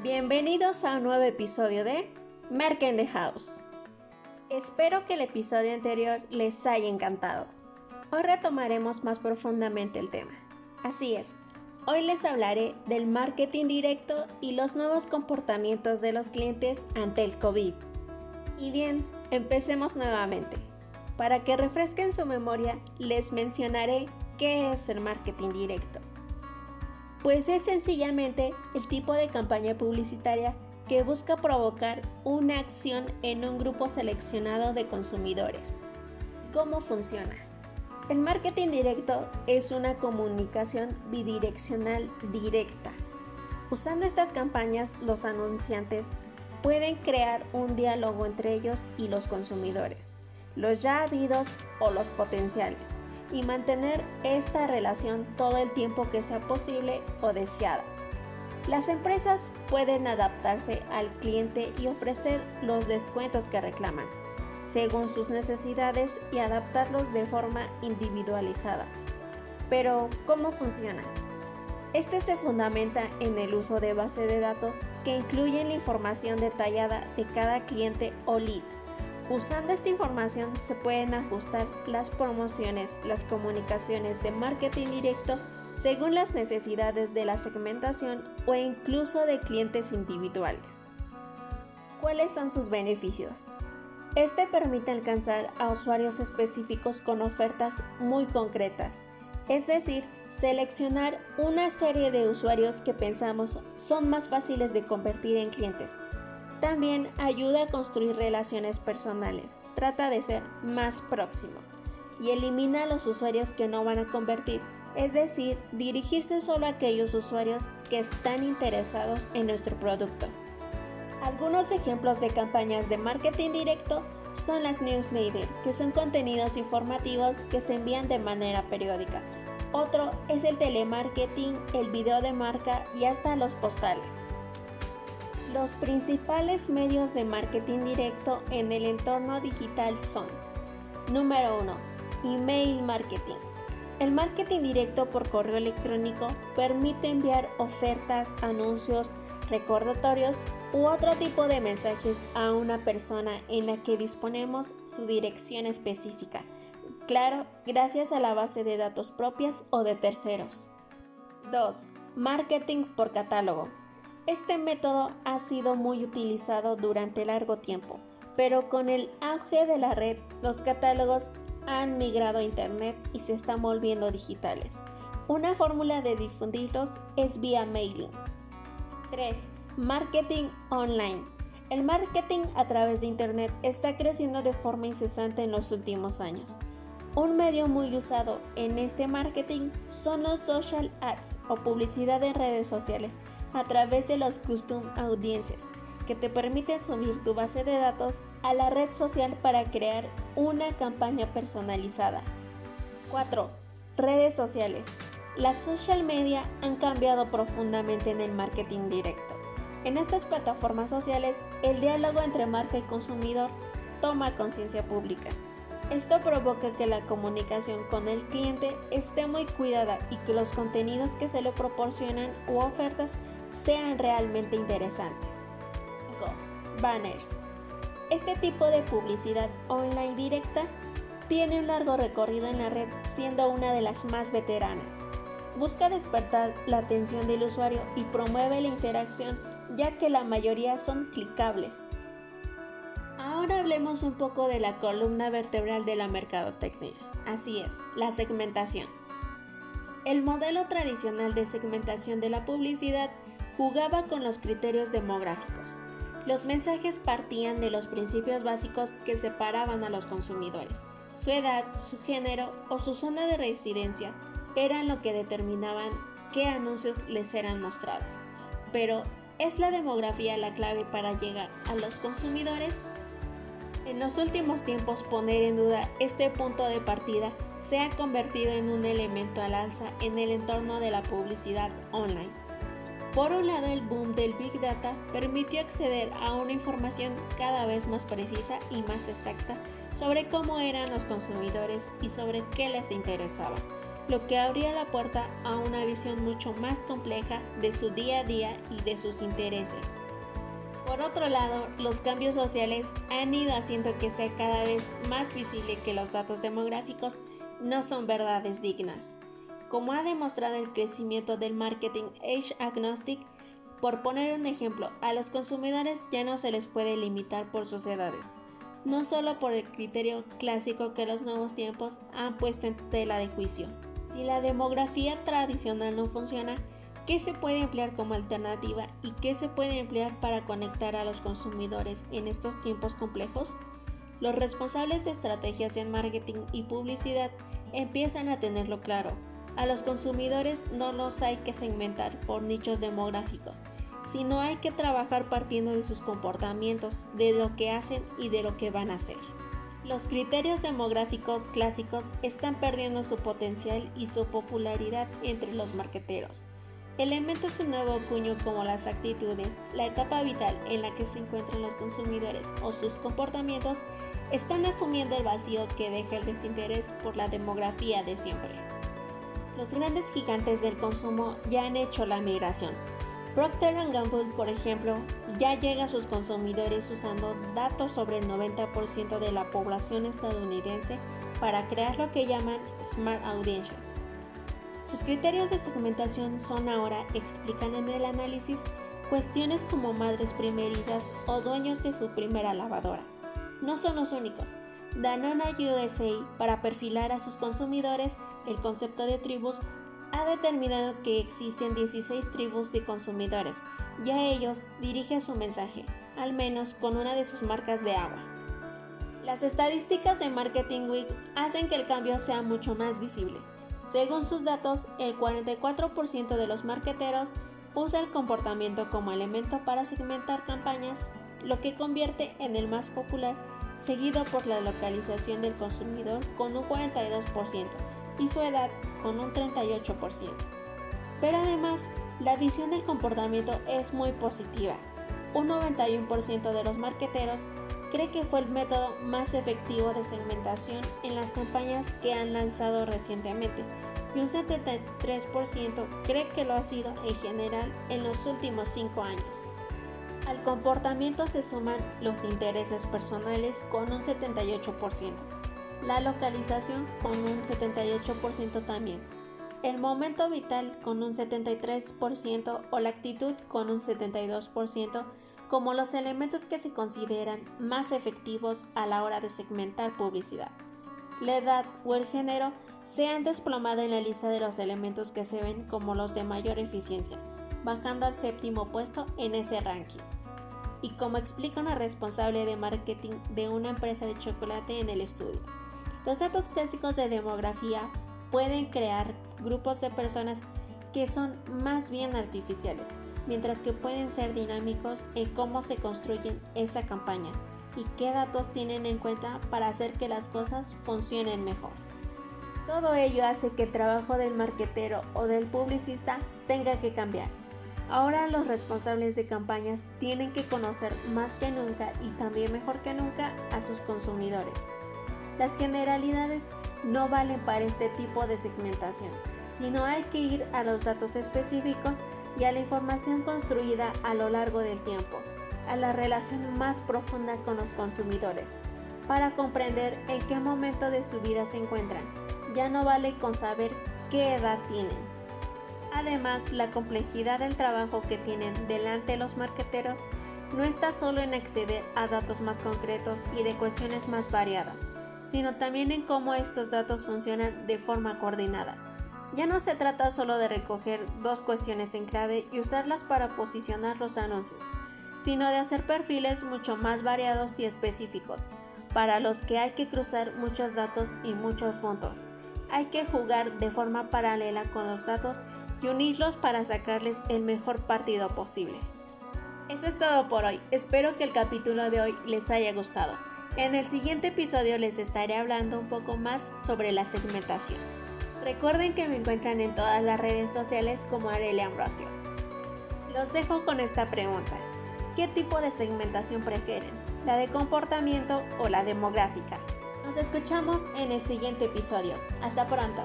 Bienvenidos a un nuevo episodio de in the House. Espero que el episodio anterior les haya encantado. Hoy retomaremos más profundamente el tema. Así es, hoy les hablaré del marketing directo y los nuevos comportamientos de los clientes ante el COVID. Y bien, empecemos nuevamente. Para que refresquen su memoria, les mencionaré qué es el marketing directo. Pues es sencillamente el tipo de campaña publicitaria que busca provocar una acción en un grupo seleccionado de consumidores. ¿Cómo funciona? El marketing directo es una comunicación bidireccional directa. Usando estas campañas, los anunciantes pueden crear un diálogo entre ellos y los consumidores, los ya habidos o los potenciales y mantener esta relación todo el tiempo que sea posible o deseada. Las empresas pueden adaptarse al cliente y ofrecer los descuentos que reclaman, según sus necesidades y adaptarlos de forma individualizada. Pero, ¿cómo funciona? Este se fundamenta en el uso de base de datos que incluyen la información detallada de cada cliente o lead Usando esta información se pueden ajustar las promociones, las comunicaciones de marketing directo según las necesidades de la segmentación o incluso de clientes individuales. ¿Cuáles son sus beneficios? Este permite alcanzar a usuarios específicos con ofertas muy concretas, es decir, seleccionar una serie de usuarios que pensamos son más fáciles de convertir en clientes también ayuda a construir relaciones personales, trata de ser más próximo y elimina a los usuarios que no van a convertir, es decir, dirigirse solo a aquellos usuarios que están interesados en nuestro producto. Algunos ejemplos de campañas de marketing directo son las newsletters, que son contenidos informativos que se envían de manera periódica. Otro es el telemarketing, el video de marca y hasta los postales. Los principales medios de marketing directo en el entorno digital son Número 1. Email marketing. El marketing directo por correo electrónico permite enviar ofertas, anuncios, recordatorios u otro tipo de mensajes a una persona en la que disponemos su dirección específica. Claro, gracias a la base de datos propias o de terceros. 2. Marketing por catálogo. Este método ha sido muy utilizado durante largo tiempo, pero con el auge de la red, los catálogos han migrado a Internet y se están volviendo digitales. Una fórmula de difundirlos es vía mailing. 3. Marketing online. El marketing a través de Internet está creciendo de forma incesante en los últimos años. Un medio muy usado en este marketing son los social ads o publicidad en redes sociales a través de los custom audiences que te permiten subir tu base de datos a la red social para crear una campaña personalizada. 4. Redes sociales. Las social media han cambiado profundamente en el marketing directo. En estas plataformas sociales, el diálogo entre marca y consumidor toma conciencia pública. Esto provoca que la comunicación con el cliente esté muy cuidada y que los contenidos que se le proporcionan u ofertas sean realmente interesantes. 5. Banners. Este tipo de publicidad online directa tiene un largo recorrido en la red siendo una de las más veteranas. Busca despertar la atención del usuario y promueve la interacción ya que la mayoría son clicables. Ahora hablemos un poco de la columna vertebral de la mercadotecnia. Así es, la segmentación. El modelo tradicional de segmentación de la publicidad jugaba con los criterios demográficos. Los mensajes partían de los principios básicos que separaban a los consumidores. Su edad, su género o su zona de residencia eran lo que determinaban qué anuncios les eran mostrados. Pero, ¿es la demografía la clave para llegar a los consumidores? En los últimos tiempos poner en duda este punto de partida se ha convertido en un elemento al alza en el entorno de la publicidad online. Por un lado, el boom del Big Data permitió acceder a una información cada vez más precisa y más exacta sobre cómo eran los consumidores y sobre qué les interesaba. lo que abría la puerta a una visión mucho más compleja de su día a día y de sus intereses. Por otro lado, los cambios sociales han ido haciendo que sea cada vez más visible que los datos demográficos no son verdades dignas. Como ha demostrado el crecimiento del marketing age agnostic, por poner un ejemplo, a los consumidores ya no se les puede limitar por sus edades, no solo por el criterio clásico que los nuevos tiempos han puesto en tela de juicio. Si la demografía tradicional no funciona, ¿qué se puede emplear como alternativa y qué se puede emplear para conectar a los consumidores en estos tiempos complejos? Los responsables de estrategias en marketing y publicidad empiezan a tenerlo claro a los consumidores no los hay que segmentar por nichos demográficos, sino hay que trabajar partiendo de sus comportamientos, de lo que hacen y de lo que van a hacer. Los criterios demográficos clásicos están perdiendo su potencial y su popularidad entre los marqueteros. Elementos de nuevo cuño como las actitudes, la etapa vital en la que se encuentran los consumidores o sus comportamientos están asumiendo el vacío que deja el desinterés por la demografía de siempre. Los grandes gigantes del consumo ya han hecho la migración. Procter Gamble, por ejemplo, ya llega a sus consumidores usando datos sobre el 90% de la población estadounidense para crear lo que llaman Smart Audiences. Sus criterios de segmentación son ahora, explican en el análisis, cuestiones como madres primerizas o dueños de su primera lavadora. No son los únicos. Danone USA, para perfilar a sus consumidores, el concepto de tribus ha determinado que existen 16 tribus de consumidores y a ellos dirige su mensaje, al menos con una de sus marcas de agua. Las estadísticas de Marketing Week hacen que el cambio sea mucho más visible. Según sus datos, el 44% de los marketeros usa el comportamiento como elemento para segmentar campañas, lo que convierte en el más popular, seguido por la localización del consumidor con un 42% y su edad con un 38%. Pero además, la visión del comportamiento es muy positiva. Un 91% de los marqueteros cree que fue el método más efectivo de segmentación en las campañas que han lanzado recientemente y un 73% cree que lo ha sido en general en los últimos 5 años. Al comportamiento se suman los intereses personales con un 78% la localización con un 78% también, el momento vital con un 73% o la actitud con un 72% como los elementos que se consideran más efectivos a la hora de segmentar publicidad. La edad o el género se han desplomado en la lista de los elementos que se ven como los de mayor eficiencia, bajando al séptimo puesto en ese ranking. Y como explica una responsable de marketing de una empresa de chocolate en el estudio, los datos clásicos de demografía pueden crear grupos de personas que son más bien artificiales, mientras que pueden ser dinámicos en cómo se construyen esa campaña y qué datos tienen en cuenta para hacer que las cosas funcionen mejor. Todo ello hace que el trabajo del marquetero o del publicista tenga que cambiar. Ahora los responsables de campañas tienen que conocer más que nunca y también mejor que nunca a sus consumidores las generalidades no valen para este tipo de segmentación, sino hay que ir a los datos específicos y a la información construida a lo largo del tiempo, a la relación más profunda con los consumidores, para comprender en qué momento de su vida se encuentran. Ya no vale con saber qué edad tienen. Además, la complejidad del trabajo que tienen delante los marqueteros no está solo en acceder a datos más concretos y de cuestiones más variadas, sino también en cómo estos datos funcionan de forma coordinada. Ya no se trata solo de recoger dos cuestiones en clave y usarlas para posicionar los anuncios, sino de hacer perfiles mucho más variados y específicos, para los que hay que cruzar muchos datos y muchos puntos. Hay que jugar de forma paralela con los datos y unirlos para sacarles el mejor partido posible. Eso es todo por hoy, espero que el capítulo de hoy les haya gustado. En el siguiente episodio les estaré hablando un poco más sobre la segmentación. Recuerden que me encuentran en todas las redes sociales como Arelia Ambrosio. Los dejo con esta pregunta. ¿Qué tipo de segmentación prefieren? ¿La de comportamiento o la demográfica? Nos escuchamos en el siguiente episodio. Hasta pronto.